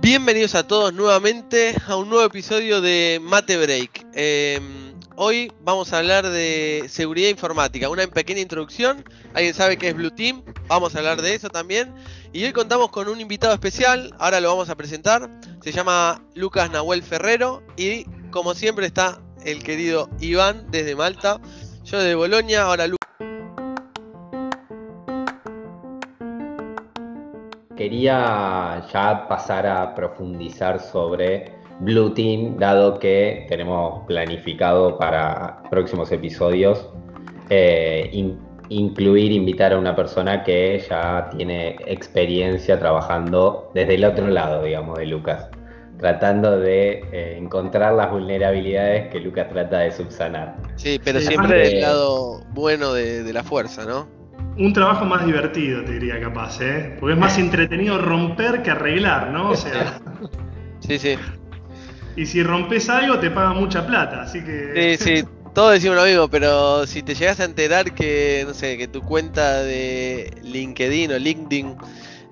Bienvenidos a todos nuevamente a un nuevo episodio de Mate Break. Em, hoy vamos a hablar de seguridad informática, una pequeña introducción. ¿Alguien sabe qué es Blue Team? Vamos a hablar de eso también. Y hoy contamos con un invitado especial, ahora lo vamos a presentar. Se llama Lucas Nahuel Ferrero y como siempre está el querido Iván desde Malta. Yo de Bolonia, ahora Lucas. Quería ya pasar a profundizar sobre Blue Team, dado que tenemos planificado para próximos episodios eh, incluir, invitar a una persona que ya tiene experiencia trabajando desde el otro lado, digamos, de Lucas, tratando de eh, encontrar las vulnerabilidades que Lucas trata de subsanar. Sí, pero siempre del lado bueno de la fuerza, ¿no? un trabajo más divertido, te diría capaz, ¿eh? Porque es más entretenido romper que arreglar, ¿no? O sea. Sí, sí. Y si rompes algo, te pagan mucha plata, así que. Sí, sí. Todos decimos lo mismo, pero si te llegas a enterar que, no sé, que tu cuenta de LinkedIn o LinkedIn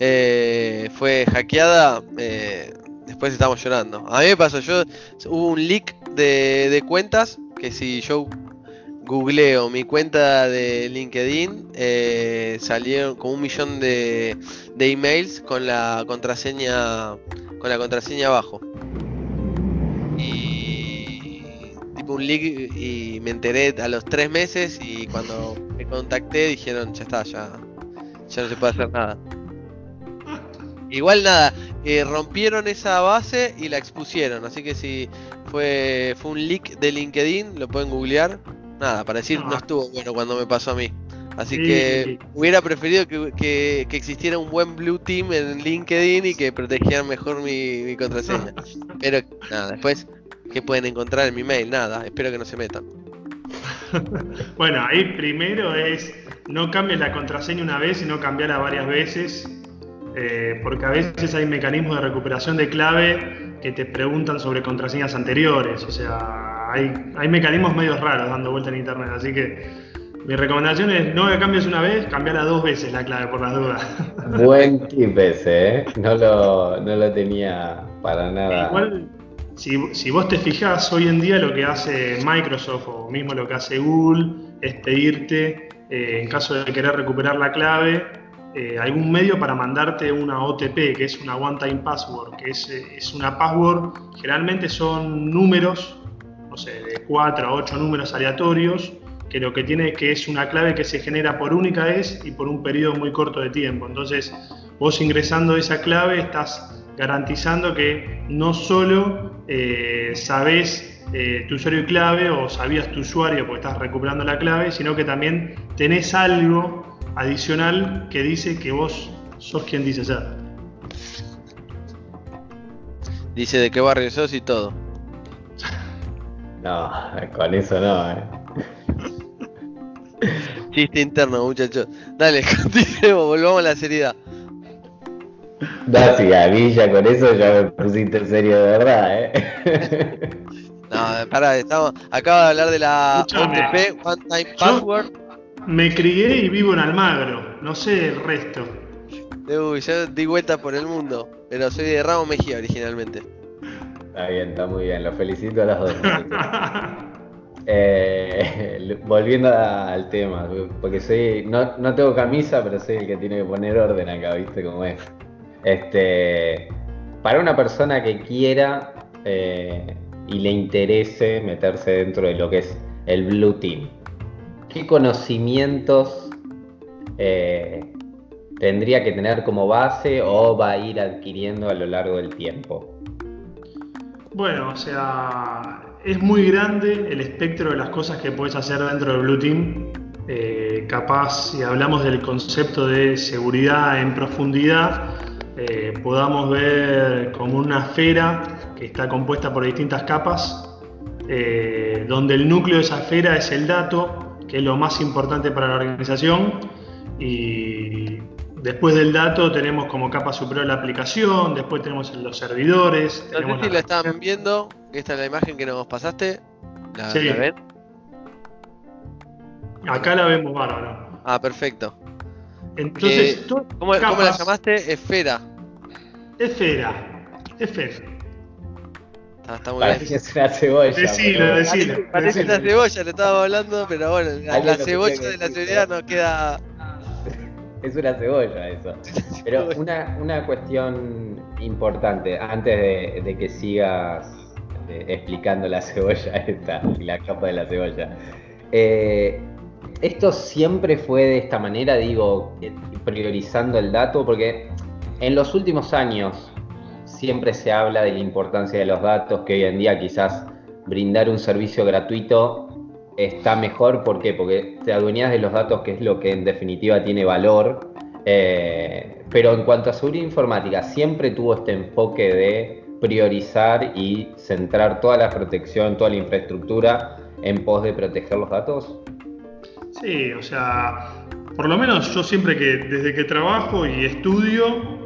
eh, fue hackeada, eh, después estamos llorando. A mí me pasó, yo hubo un leak de, de cuentas que si yo googleo mi cuenta de LinkedIn, eh, salieron como un millón de, de, emails con la contraseña con la contraseña abajo. Y tipo un leak y me enteré a los tres meses y cuando me contacté dijeron ya está, ya, ya no se puede hacer nada. Igual nada, eh, rompieron esa base y la expusieron, así que si fue, fue un leak de LinkedIn, lo pueden googlear nada, para decir no, estuvo bueno cuando me pasó a mí. Así que hubiera preferido que, existiera un buen Blue Team en LinkedIn y que protegieran mejor mi, contraseña. Pero nada, después, ¿qué pueden encontrar en mi mail? Nada, espero que no se metan. bueno, ahí primero es no cambies la contraseña una vez, sino cambiarla varias veces. Eh, porque a veces hay mecanismos de recuperación de clave que te preguntan sobre contraseñas anteriores. O sea, hay, mecanismos medio raros dando vuelta en internet, así que mi recomendación es no cambies una vez, cambiarla dos veces la clave por las dudas. Buen tip ese, ¿eh? no, lo, no lo tenía para nada. Igual, si, si, vos te fijás, hoy en día lo que hace Microsoft o mismo lo que hace Google es pedirte, eh, en caso de querer recuperar la clave, eh, algún medio para mandarte una OTP, que es una One Time Password, que es, es una password, generalmente son números no sé, de 4 a 8 números aleatorios, que lo que tiene que es una clave que se genera por única vez y por un periodo muy corto de tiempo. Entonces, vos ingresando esa clave estás garantizando que no solo eh, sabés eh, tu usuario y clave o sabías tu usuario porque estás recuperando la clave, sino que también tenés algo adicional que dice que vos sos quien dice ser. Dice de qué barrio sos y todo. No, con eso no, eh. Chiste interno, muchachos. Dale, continuemos, volvamos a la seriedad. No, si a mí ya con eso ya me pusiste en serio de verdad, eh. No, pará, estamos, acabo de hablar de la OTP, One Time Password. Me crié y vivo en Almagro, no sé el resto. Uy, yo di vuelta por el mundo, pero soy de Ramos Mejía originalmente. Está bien, está muy bien, los felicito a las dos. Eh, volviendo al tema, porque soy, no, no, tengo camisa, pero soy el que tiene que poner orden acá, ¿viste cómo es? Este, para una persona que quiera eh, y le interese meterse dentro de lo que es el Blue Team, ¿qué conocimientos eh, tendría que tener como base o va a ir adquiriendo a lo largo del tiempo? Bueno, o sea, es muy grande el espectro de las cosas que puedes hacer dentro del Blue Team. Eh, capaz, si hablamos del concepto de seguridad en profundidad, eh, podamos ver como una esfera que está compuesta por distintas capas, eh, donde el núcleo de esa esfera es el dato, que es lo más importante para la organización, y Después del dato tenemos como capa superior la aplicación, después tenemos los servidores. No sé si la estaban viendo, esta es la imagen que nos pasaste. ¿La, ven? Acá la vemos bárbaro. Ah, perfecto. Entonces, Eh, ¿Cómo, cómo la llamaste? Esfera. Esfera. Esfera. Está, está muy bien. Parece es una cebolla. Decilo, pero- decilo. Parece, una cebolla, le estábamos hablando, pero bueno, la, la cebolla que de la seguridad ¿no? queda. Es una cebolla eso. Pero una, una cuestión importante, antes de, de que sigas eh, explicando la cebolla esta y la capa de la cebolla. Eh, esto siempre fue de esta manera, digo, priorizando el dato, porque en los últimos años siempre se habla de la importancia de los datos, que hoy en día quizás brindar un servicio gratuito está mejor, ¿por qué? Porque te adueñas de los datos, que es lo que en definitiva tiene valor. eh, pero en cuanto a seguridad informática, siempre tuvo este enfoque de priorizar y centrar toda la protección, toda la infraestructura en pos de proteger los datos. Sí, o sea, por lo menos yo siempre que, desde que trabajo y estudio,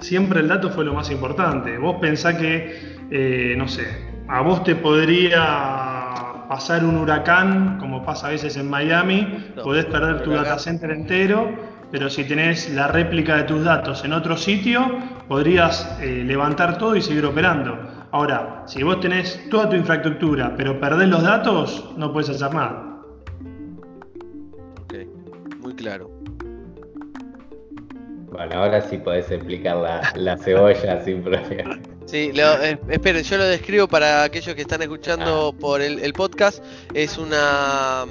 siempre el dato fue lo más importante. Vos pensás que, eh, no sé, a vos te podría pasar un huracán, como pasa a veces en Miami, No, podés perder tu data center entero, pero si tenés la réplica de tus datos en otro sitio, podrías eh, levantar todo y seguir operando. Ahora, si vos tenés toda tu infraestructura, pero perdés los datos, no puedes hacer nada. Ok, muy claro. Bueno, ahora sí podés explicar la, la cebolla sin problema. Sí, lo- eh, esperen, yo lo describo para aquellos que están escuchando por el, el podcast. Es una,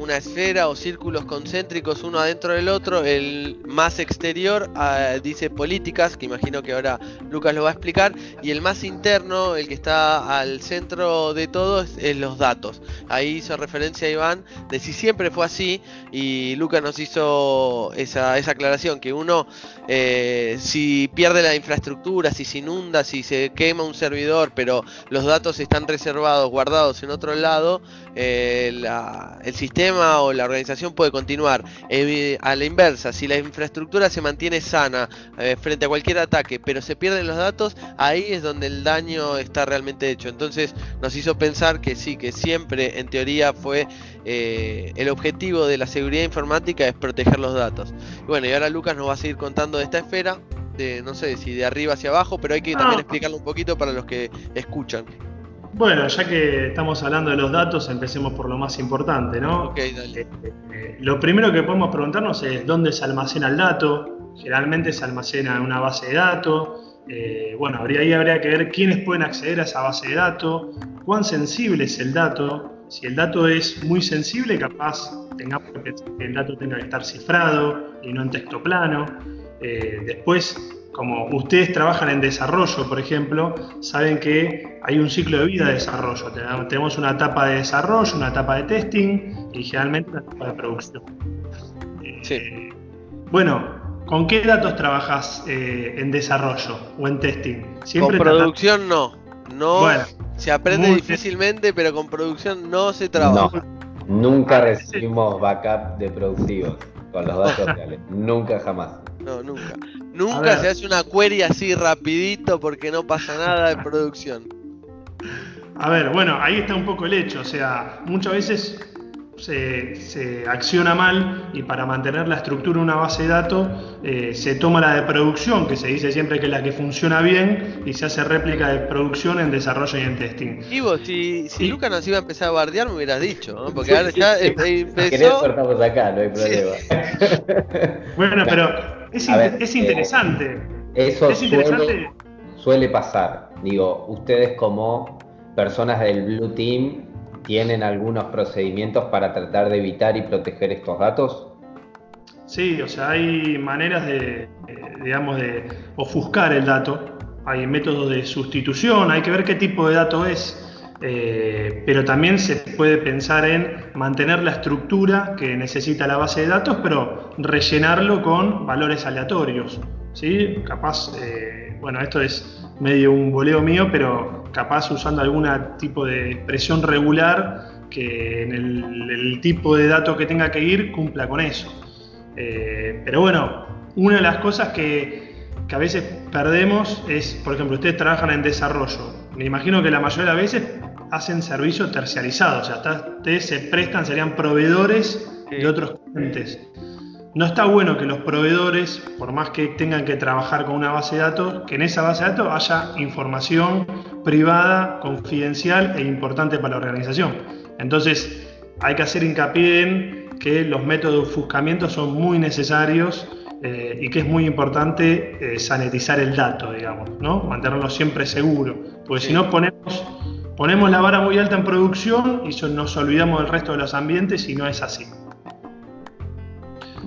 una esfera o círculos concéntricos uno adentro del otro. El más exterior ah, dice políticas, que imagino que ahora Lucas lo va a explicar. Y el más interno, el que está al centro de todo, es, los datos. Ahí hizo referencia Iván de si siempre fue así. Y Lucas nos hizo esa, esa aclaración, que uno eh, si pierde la infraestructura, si se inunda, si se quema un servidor, pero los datos están reservados, guardados en otro lado, eh, el sistema o la organización puede continuar. Eh, a la inversa, si la infraestructura se mantiene sana eh, frente a cualquier ataque, pero se pierden los datos, ahí es donde el daño está realmente hecho. Entonces nos hizo pensar que sí, que siempre en teoría fue eh, el objetivo de la seguridad informática es proteger los datos. Y bueno, y ahora Lucas nos va a seguir contando de esta esfera, de no sé si de arriba hacia abajo, pero hay que también Ah. explicarlo un poquito para los que escuchan. Bueno, ya que estamos hablando de los datos, empecemos por lo más importante, ¿no? Ok, dale. Eh, lo primero que podemos preguntarnos es dónde se almacena el dato. Generalmente se almacena en una base de datos. Eh, bueno, habría, ahí habría que ver quiénes pueden acceder a esa base de datos, cuán sensible es el dato. Si el dato es muy sensible, capaz tengamos que pensar que el dato tenga que estar cifrado y no en texto plano. Eh, después, como ustedes trabajan en desarrollo, por ejemplo, saben que hay un ciclo de vida de desarrollo. Tenemos- una etapa de desarrollo, una etapa de testing y generalmente una etapa de producción. Eh, Sí. Bueno, ¿con qué datos trabajas eh, en desarrollo o en testing? Con Siempre producción no. No Bueno, se aprende difícilmente, pero con producción no se trabaja. Nunca recibimos backup de productivos con los datos reales. Nunca jamás. No, nunca. Nunca se hace una query así rapidito porque no pasa nada en producción. A ver, bueno, ahí está un poco el hecho. O sea, muchas veces se, se acciona mal y para mantener la estructura de una base de datos eh, se toma la de producción, que se dice siempre que es la que funciona bien, y se hace réplica de producción en desarrollo y en testing. Ivo, si. Lucas nos iba a empezar a bardear, me hubieras dicho, ¿no? Porque ahora ya eh, empezó. cortamos acá, no hay problema. Bueno, pero es, inte- ver, es eh, interesante. Eso es suele, interesante. suele pasar. Digo, ustedes como personas del Blue Team tienen algunos procedimientos para tratar de evitar y proteger estos datos. Sí, o sea, hay maneras de, eh, digamos, de ofuscar el dato. Hay métodos de sustitución, hay que ver qué tipo de dato es. Eh, pero también se puede pensar en mantener la estructura que necesita la base de datos, pero rellenarlo con valores aleatorios. ¿sí? Capaz, eh, bueno, esto es medio un boleo mío, pero capaz usando algún tipo de expresión regular que en el, el tipo de dato que tenga que ir cumpla con eso. Eh, pero bueno, una de las cosas que, que a veces perdemos es, por ejemplo, ustedes trabajan en desarrollo. Me imagino que la mayoría de las veces hacen servicio terciarizado, o sea, ustedes se prestan, serían proveedores de otros clientes. No está bueno que los proveedores, por más que tengan que trabajar con una base de datos, que en esa base de datos haya información privada, confidencial e importante para la organización. Entonces, hay que hacer hincapié en que los métodos de ofuscamiento son muy necesarios eh, y que es muy importante eh, sanitizar el dato, digamos, ¿no? mantenerlo siempre seguro, porque si no ponemos, ponemos la vara muy alta en producción y nos olvidamos del resto de los ambientes y no es así.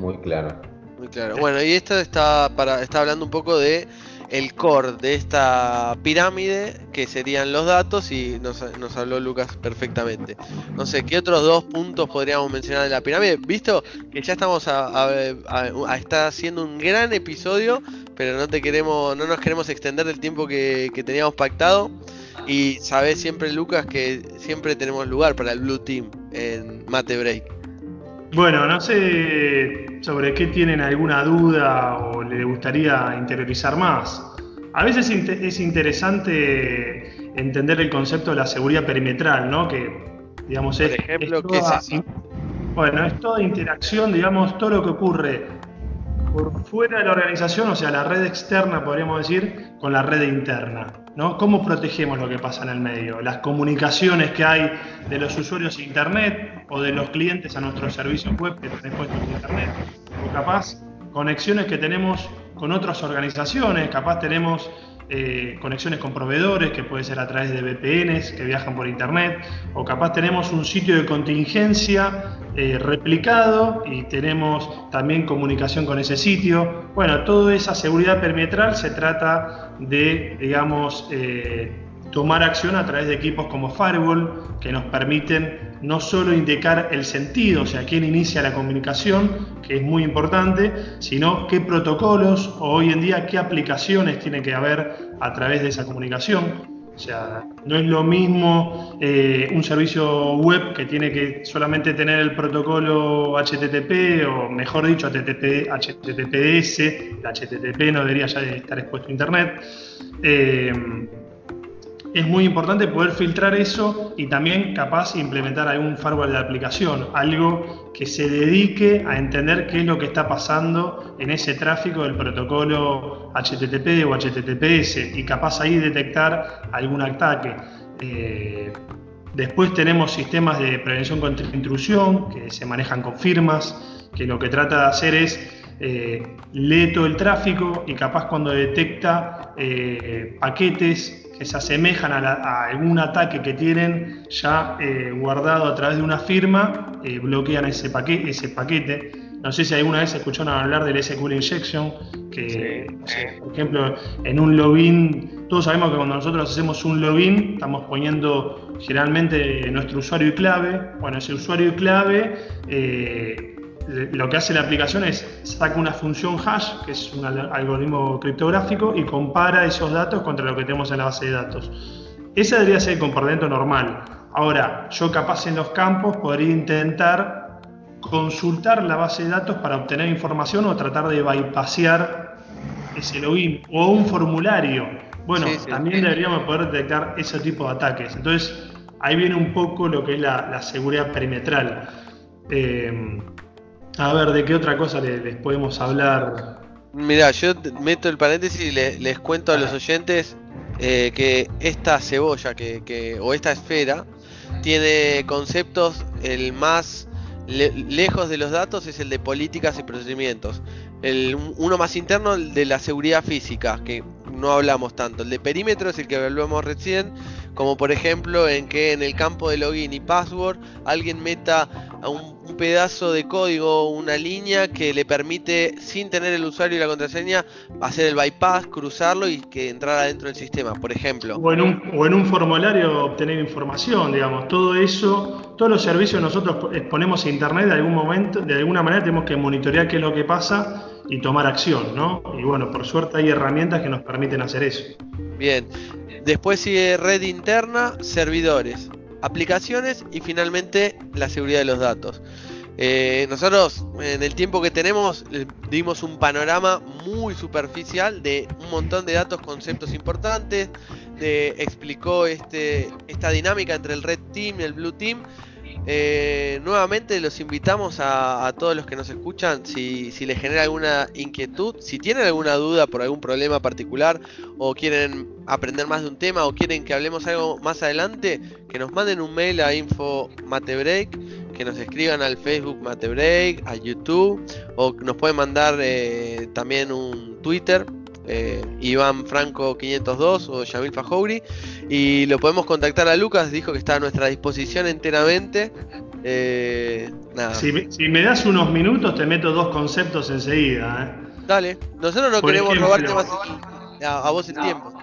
Muy claro. Muy claro. Bueno, y esto está, para, está hablando un poco de el core de esta pirámide, que serían los datos, y nos, habló Lucas perfectamente. No sé, ¿qué otros dos puntos podríamos mencionar de la pirámide? Visto que ya estamos a, estar haciendo un gran episodio, pero no te queremos, no nos queremos extender del tiempo que, teníamos pactado. Y sabes siempre, Lucas, que siempre tenemos lugar para el Blue Team en Mate Break. Bueno, no sé sobre qué tienen alguna duda o le gustaría interiorizar más. A veces es interesante entender el concepto de la seguridad perimetral, ¿no? Que, digamos, Por ejemplo, ¿qué es Bueno, es toda interacción, digamos, todo lo que ocurre por fuera de la organización, o sea, la red externa, podríamos decir, con la red interna. ¿no? ¿Cómo protegemos lo que pasa en el medio? Las comunicaciones que hay de los usuarios Internet o de los clientes a nuestros servicios web que están expuestos a Internet, o capaz conexiones que tenemos con otras organizaciones, capaz tenemos eh, conexiones con proveedores, que puede ser a través de VPNs que viajan por internet, o capaz tenemos un sitio de contingencia eh, replicado y tenemos también comunicación con ese sitio. Bueno, toda esa seguridad perimetral se trata de, digamos, eh, tomar acción a través de equipos como Firewall, que nos permiten no solo indicar el sentido, o sea, quién inicia la comunicación, que es muy importante, sino qué protocolos o hoy en día qué aplicaciones tiene que haber a través de esa comunicación. O sea, no es lo mismo eh, un servicio web que tiene que solamente tener el protocolo HTTP o mejor dicho HTTP, HTTPS, el HTTP no debería ya estar expuesto a Internet. Eh, es muy importante poder filtrar eso y también capaz implementar algún firewall de aplicación, algo que se dedique a entender qué es lo que está pasando en ese tráfico del protocolo HTTP o HTTPS y capaz ahí detectar algún ataque. Eh, después tenemos sistemas de prevención contra intrusión que se manejan con firmas, que lo que trata de hacer es eh, todo el tráfico y capaz cuando detecta eh, paquetes que se asemejan a, algún ataque que tienen ya eh, guardado a través de una firma, eh, bloquean ese, paquete, ese paquete. No sé si alguna vez escucharon hablar del SQL Injection, que, por ejemplo, en un login, todos sabemos que cuando nosotros hacemos un login, estamos poniendo generalmente nuestro usuario y clave. Bueno, ese usuario y clave eh, lo que hace la aplicación es saca una función hash, que es un algoritmo criptográfico, y compara esos datos contra lo que tenemos en la base de datos. Ese debería ser el comportamiento normal. Ahora, yo capaz en los campos podría intentar consultar la base de datos para obtener información o tratar de bypassear ese login o un formulario. Bueno, también deberíamos poder detectar ese tipo de ataques. Entonces, ahí viene un poco lo que es la, seguridad perimetral. Eh, a ver, ¿de qué otra cosa les, podemos hablar? Mira, yo meto el paréntesis y les, cuento a los oyentes eh, que esta cebolla que, o esta esfera tiene conceptos, el más lejos de los datos es el de políticas y procedimientos. El, uno más interno, el de la seguridad física, que no hablamos tanto. El de perímetro es el que hablamos recién, como por ejemplo en que en el campo de login y password alguien meta un, pedazo de código, una línea que le permite, sin tener el usuario y la contraseña, hacer el bypass, cruzarlo y que entrara dentro del sistema, por ejemplo. O en un, o en un formulario obtener información, digamos. Todo eso, todos los servicios nosotros exponemos a internet de algún momento, de alguna manera tenemos que monitorear qué es lo que pasa y tomar acción, ¿no? Y bueno, por suerte hay herramientas que nos permiten hacer eso. Bien, después sigue red interna, servidores, aplicaciones y finalmente la seguridad de los datos. Eh, nosotros en el tiempo que tenemos dimos un panorama muy superficial de un montón de datos, conceptos importantes, explicó este, esta dinámica entre el Red Team y el Blue Team. Eh, nuevamente los invitamos a, todos los que nos escuchan, si, si, les genera alguna inquietud, si tienen alguna duda por algún problema particular o quieren aprender más de un tema o quieren que hablemos algo más adelante, que nos manden un mail a info matebreak, que nos escriban al Facebook matebreak, a YouTube o nos pueden mandar eh, también un Twitter eh, Iván Franco 502 o Yamil Fajouri y lo podemos contactar a Lucas, dijo que está a nuestra disposición enteramente. Eh, Si, me, das unos minutos te meto dos conceptos enseguida. ¿eh? Dale, nosotros no queremos robarte más a, vos el tiempo.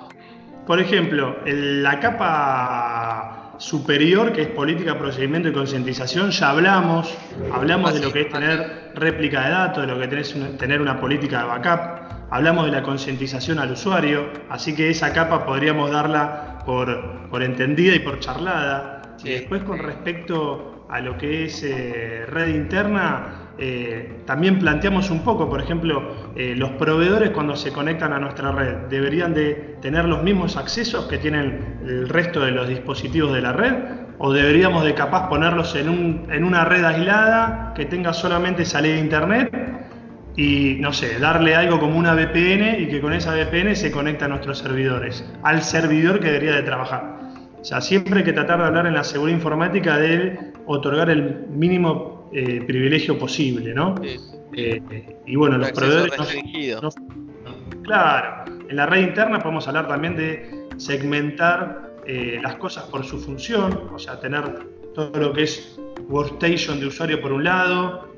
Por ejemplo, la capa superior, que es política, procedimiento y concientización, ya hablamos, hablamos de lo que es tener réplica de datos, de lo que es tener una política de backup hablamos de la concientización al usuario, así que esa capa podríamos darla por, entendida y por charlada. Y después con respecto a lo que es eh, red interna, eh, también planteamos un poco, por ejemplo, eh, los proveedores cuando se conectan a nuestra red deberían de tener los mismos accesos que tienen el resto de los dispositivos de la red o deberíamos de capaz ponerlos en, un, en una red aislada que tenga solamente salida de internet y, no sé, darle algo como una VPN y que con esa VPN se conecta a nuestros servidores, al servidor que debería de trabajar. O sea, siempre hay que tratar de hablar en la seguridad informática de otorgar el mínimo eh, privilegio posible, ¿no? Eh, y bueno, los proveedores... claro, en la red interna podemos hablar también de segmentar eh, las cosas por su función, o sea, tener todo lo que es workstation de usuario por un lado,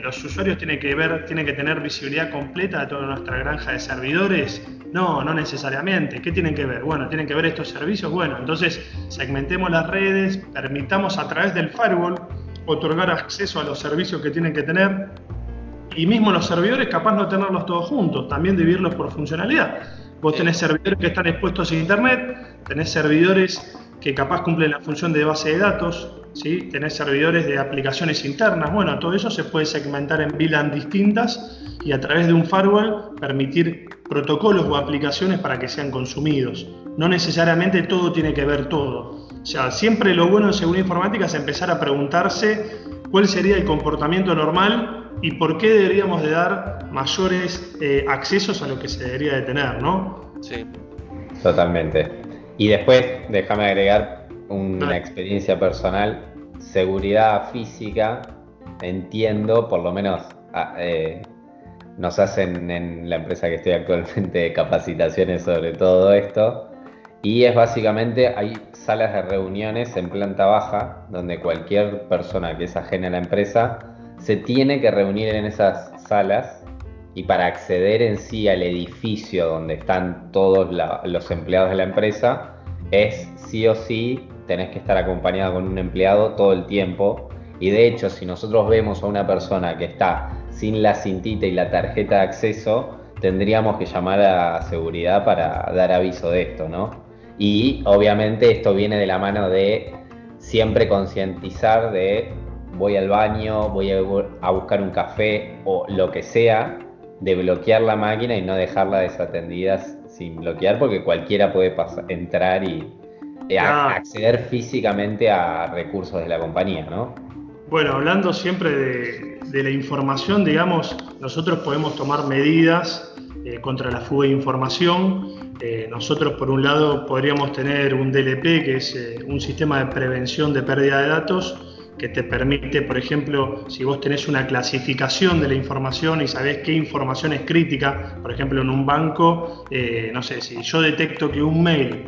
los usuarios tienen que ver, tienen que tener visibilidad completa de toda nuestra granja de servidores. No, no necesariamente. ¿Qué tienen que ver? Bueno, tienen que ver estos servicios. Bueno, entonces segmentemos las redes, permitamos a través del firewall otorgar acceso a los servicios que tienen que tener. Y mismo los servidores, capaz no tenerlos todos juntos, también dividirlos por funcionalidad. Vos tenés servidores que están expuestos a Internet, tenés servidores que capaz cumplen la función de base de datos, ¿sí? tenés servidores de aplicaciones internas, bueno, todo eso se puede segmentar en VLAN distintas y a través de un firewall permitir protocolos o aplicaciones para que sean consumidos. No necesariamente todo tiene que ver todo. O sea, siempre lo bueno en seguridad informática es empezar a preguntarse cuál sería el comportamiento normal y por qué deberíamos de dar mayores eh, accesos a lo que se debería de tener, ¿no? Sí. Totalmente. Y después, déjame agregar una experiencia personal, seguridad física, entiendo, por lo menos ah, eh, nos hacen en la empresa que estoy actualmente capacitaciones sobre todo esto. Y es básicamente, hay salas de reuniones en planta baja, donde cualquier persona que es ajena a la empresa se tiene que reunir en esas salas y para acceder en sí al edificio donde están todos los empleados de la empresa, es sí o sí tenés que estar acompañado con un empleado todo el tiempo. Y de hecho, si nosotros vemos a una persona que está sin la cintita y la tarjeta de acceso, tendríamos que llamar a seguridad para dar aviso de esto, ¿no? Y obviamente esto viene de la mano de siempre concientizar de voy al baño, voy a buscar un café o lo que sea, de bloquear la máquina y no dejarla desatendida sin bloquear porque cualquiera puede entrar y eh, acceder físicamente a recursos de la compañía, ¿no? Bueno, hablando siempre de, la información, digamos, nosotros podemos tomar medidas eh, contra la fuga de información. Eh, nosotros, por un lado, podríamos tener un DLP, que es un sistema de prevención de pérdida de datos, que te permite, por ejemplo, si vos tenés una clasificación de la información y sabés qué información es crítica, por ejemplo, en un banco, eh, no sé, si yo detecto que un mail,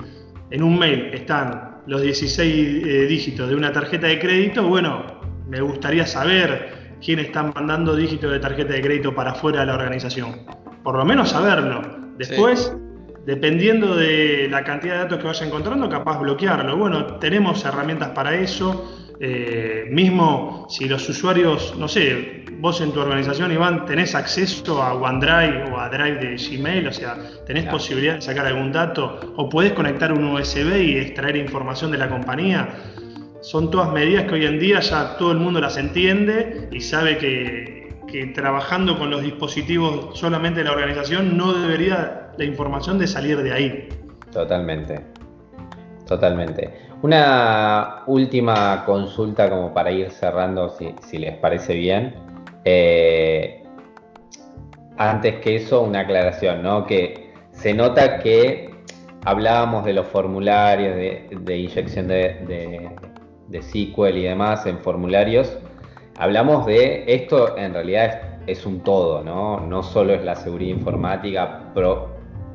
en un mail están los 16 eh, dígitos de una tarjeta de crédito, bueno, me gustaría saber quién está mandando dígitos de tarjeta de crédito para afuera de la organización. Por lo menos saberlo. Después, dependiendo de la cantidad de datos que vaya encontrando, capaz bloquearlo. Bueno, tenemos herramientas para eso. Eh, mismo si los usuarios, no sé, vos en tu organización, Iván, tenés acceso a OneDrive o a Drive de Gmail, o sea, tenés posibilidad de sacar algún dato, o podés conectar un USB y extraer información de la compañía. Son todas medidas que hoy en día ya todo el mundo las entiende y sabe que, que trabajando con los dispositivos solamente de la organización no debería la información de salir de ahí. Totalmente. Totalmente. Una última consulta como para ir cerrando, si, les parece bien. Eh, antes que eso, una aclaración, ¿no? Que se nota que hablábamos de los formularios de, inyección de, de, SQL y demás en formularios. Hablamos de esto, en realidad es, un todo, ¿no? No solo es la seguridad informática, pero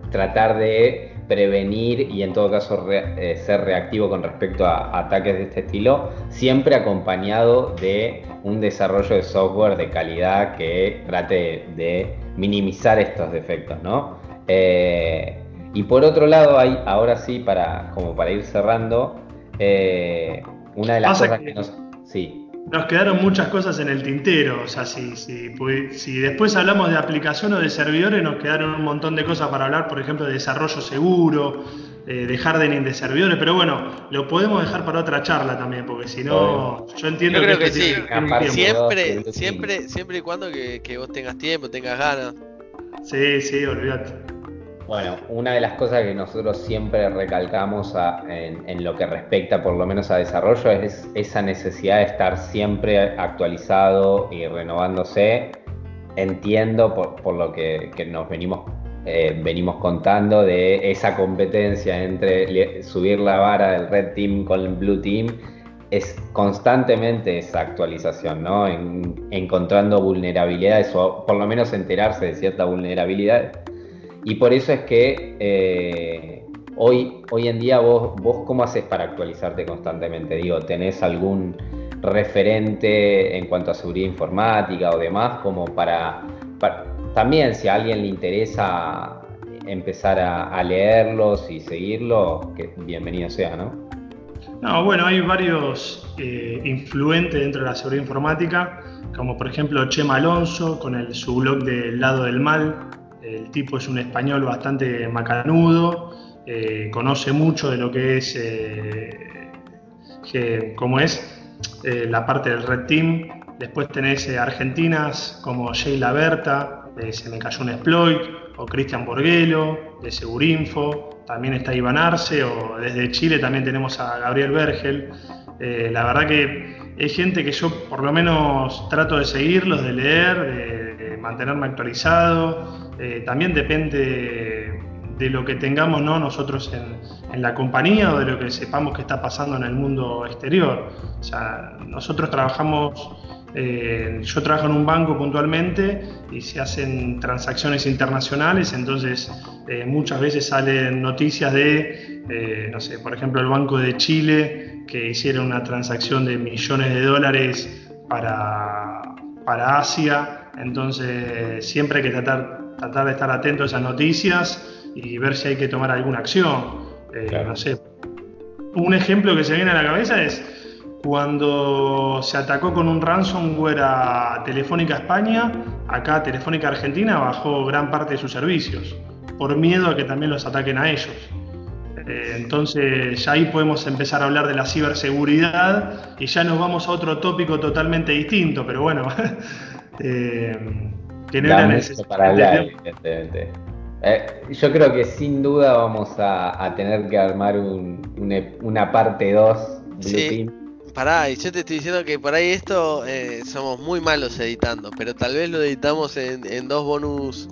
tratar de prevenir y en todo caso eh, ser reactivo con respecto a, ataques de este estilo, siempre acompañado de un desarrollo de software de calidad que trate de minimizar estos defectos, ¿no? Eh, y por otro lado, hay, ahora sí, para, como para ir cerrando, eh, una de las cosas que, nos... Sí. Nos quedaron muchas cosas en el tintero, o sea, si, si, después hablamos de aplicación o de servidores, nos quedaron un montón de cosas para hablar, por ejemplo, de desarrollo seguro, de hardening de servidores, pero bueno, lo podemos dejar para otra charla también, porque si no, yo entiendo yo creo que, sí, siempre, siempre, siempre y cuando que, que vos tengas tiempo, tengas ganas. Sí, sí, olvídate. Bueno, una de las cosas que nosotros siempre recalcamos en, lo que respecta por lo menos a desarrollo es esa necesidad de estar siempre actualizado y renovándose. Entiendo por, lo que, nos venimos, eh, venimos contando de esa competencia entre subir la vara del Red Team con el Blue Team. Es constantemente esa actualización, ¿no? encontrando vulnerabilidades o por lo menos enterarse de cierta vulnerabilidad y por eso es que eh, hoy, hoy en día vos, vos cómo haces para actualizarte constantemente. Digo, ¿tenés algún referente en cuanto a seguridad informática o demás como para, también si a alguien le interesa empezar a, leerlos y seguirlos, que bienvenido sea, ¿no? No, bueno, hay varios eh, influentes dentro de la seguridad informática, como por ejemplo Chema Alonso con el, su blog del lado del mal, el tipo es un español bastante macanudo, eh, conoce mucho de lo que es, eh, cómo es eh, la parte del Red Team. Después tenés argentinas como Sheila Berta, de Se me cayó un exploit, o Cristian Borguelo, de Segurinfo. También está Iván Arce, o desde Chile también tenemos a Gabriel Bergel. la verdad que es gente que yo por lo menos trato de seguirlos, de leer, de mantenerme actualizado. Eh, también depende de lo que tengamos ¿no? nosotros en, la compañía o de lo que sepamos que está pasando en el mundo exterior. O sea, nosotros trabajamos, eh, yo trabajo en un banco puntualmente y se hacen transacciones internacionales, entonces eh, muchas veces salen noticias de, no sé, por ejemplo, el Banco de Chile que hicieron una transacción de millones de dólares para, para Asia, entonces siempre hay que tratar tratar de estar atento a esas noticias y ver si hay que tomar alguna acción. Eh, no sé. Un ejemplo que se viene a la cabeza es cuando se atacó con un ransomware a Telefónica España, acá Telefónica Argentina bajó gran parte de sus servicios, por miedo a que también los ataquen a ellos. Eh, entonces ya ahí podemos empezar a hablar de la ciberseguridad y ya nos vamos a otro tópico totalmente distinto, pero bueno, eh, Para hablar, eh, yo creo que sin duda vamos a, tener que armar una parte 2 sí. Pará, y yo te estoy diciendo que por ahí esto eh, somos muy malos editando, pero tal vez lo editamos en, dos bonus,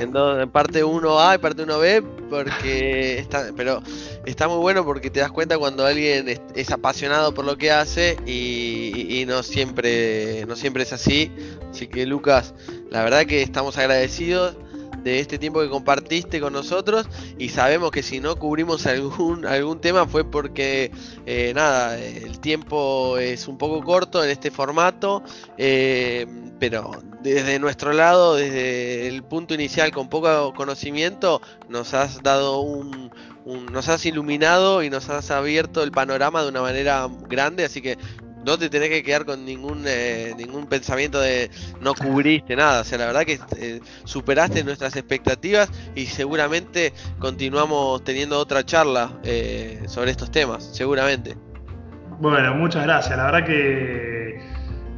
en, dos, en parte 1A y parte 1B, porque está, pero está muy bueno porque te das cuenta cuando alguien es, apasionado por lo que hace y, y, no siempre no siempre es así. Así que Lucas, la verdad que estamos agradecidos de este tiempo que compartiste con nosotros y sabemos que si no cubrimos algún, algún tema fue porque eh, nada, el tiempo es un poco corto en este formato, eh, pero desde nuestro lado, desde el punto inicial con poco conocimiento, nos has dado un, nos has iluminado y nos has abierto el panorama de una manera grande, así que no te tenés que quedar con ningún eh, ningún pensamiento de no cubriste nada. O sea, la verdad que eh, superaste nuestras expectativas y seguramente continuamos teniendo otra charla eh, sobre estos temas, seguramente. Bueno, muchas gracias. La verdad que,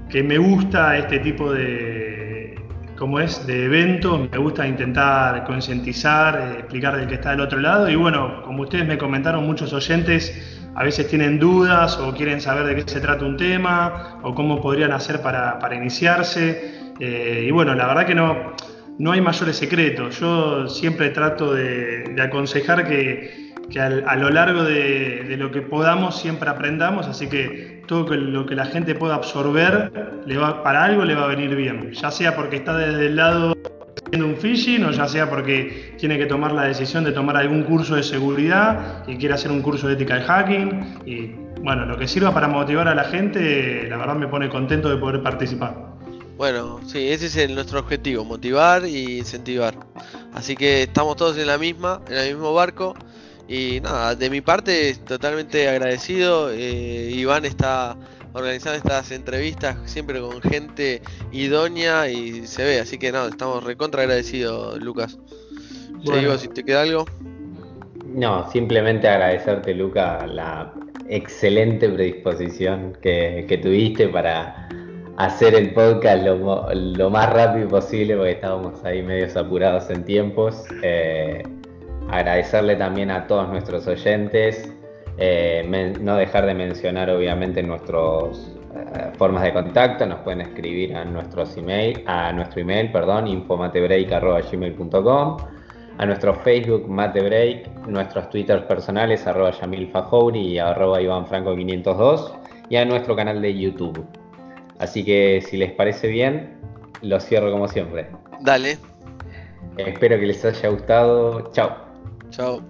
que me gusta este tipo de, como es de evento, me gusta intentar concientizar, explicar del que está del otro lado y bueno, como ustedes me comentaron, muchos oyentes a veces tienen dudas o quieren saber de qué se trata un tema o cómo podrían hacer para, iniciarse. Eh, y bueno, la verdad que no, no hay mayores secretos, yo siempre trato de, aconsejar que, a lo largo de, de, lo que podamos siempre aprendamos, así que todo lo que la gente pueda absorber le va, para algo le va a venir bien, ya sea porque está desde el lado haciendo un phishing o ya sea porque tiene que tomar la decisión de tomar algún curso de seguridad y quiere hacer un curso de ética de hacking y bueno, lo que sirva para motivar a la gente, la verdad me pone contento de poder participar. Bueno, sí, ese es nuestro objetivo, motivar y incentivar. Así que estamos todos en la misma, en el mismo barco. Y nada, de mi parte totalmente agradecido. Eh, Iván está organizando estas entrevistas siempre con gente idónea y se ve, así que nada, estamos recontra agradecidos, Lucas. Bueno. si te queda algo. No, simplemente agradecerte, Lucas, la excelente predisposición que, tuviste para hacer el podcast lo, lo, más rápido posible, porque estábamos ahí medio apurados en tiempos. Eh, agradecerle también a todos nuestros oyentes, eh, no dejar de mencionar obviamente nuestras eh, formas de contacto, nos pueden escribir a, nuestros email, a nuestro email, perdón, infomatebreak.gmail.com, a nuestro Facebook Matebreak, nuestros Twitter personales arroba Yamil y arroba IvanFranco502 y a nuestro canal de YouTube. Así que si les parece bien, lo cierro como siempre. Dale. Espero que les haya gustado. Chao. Chao.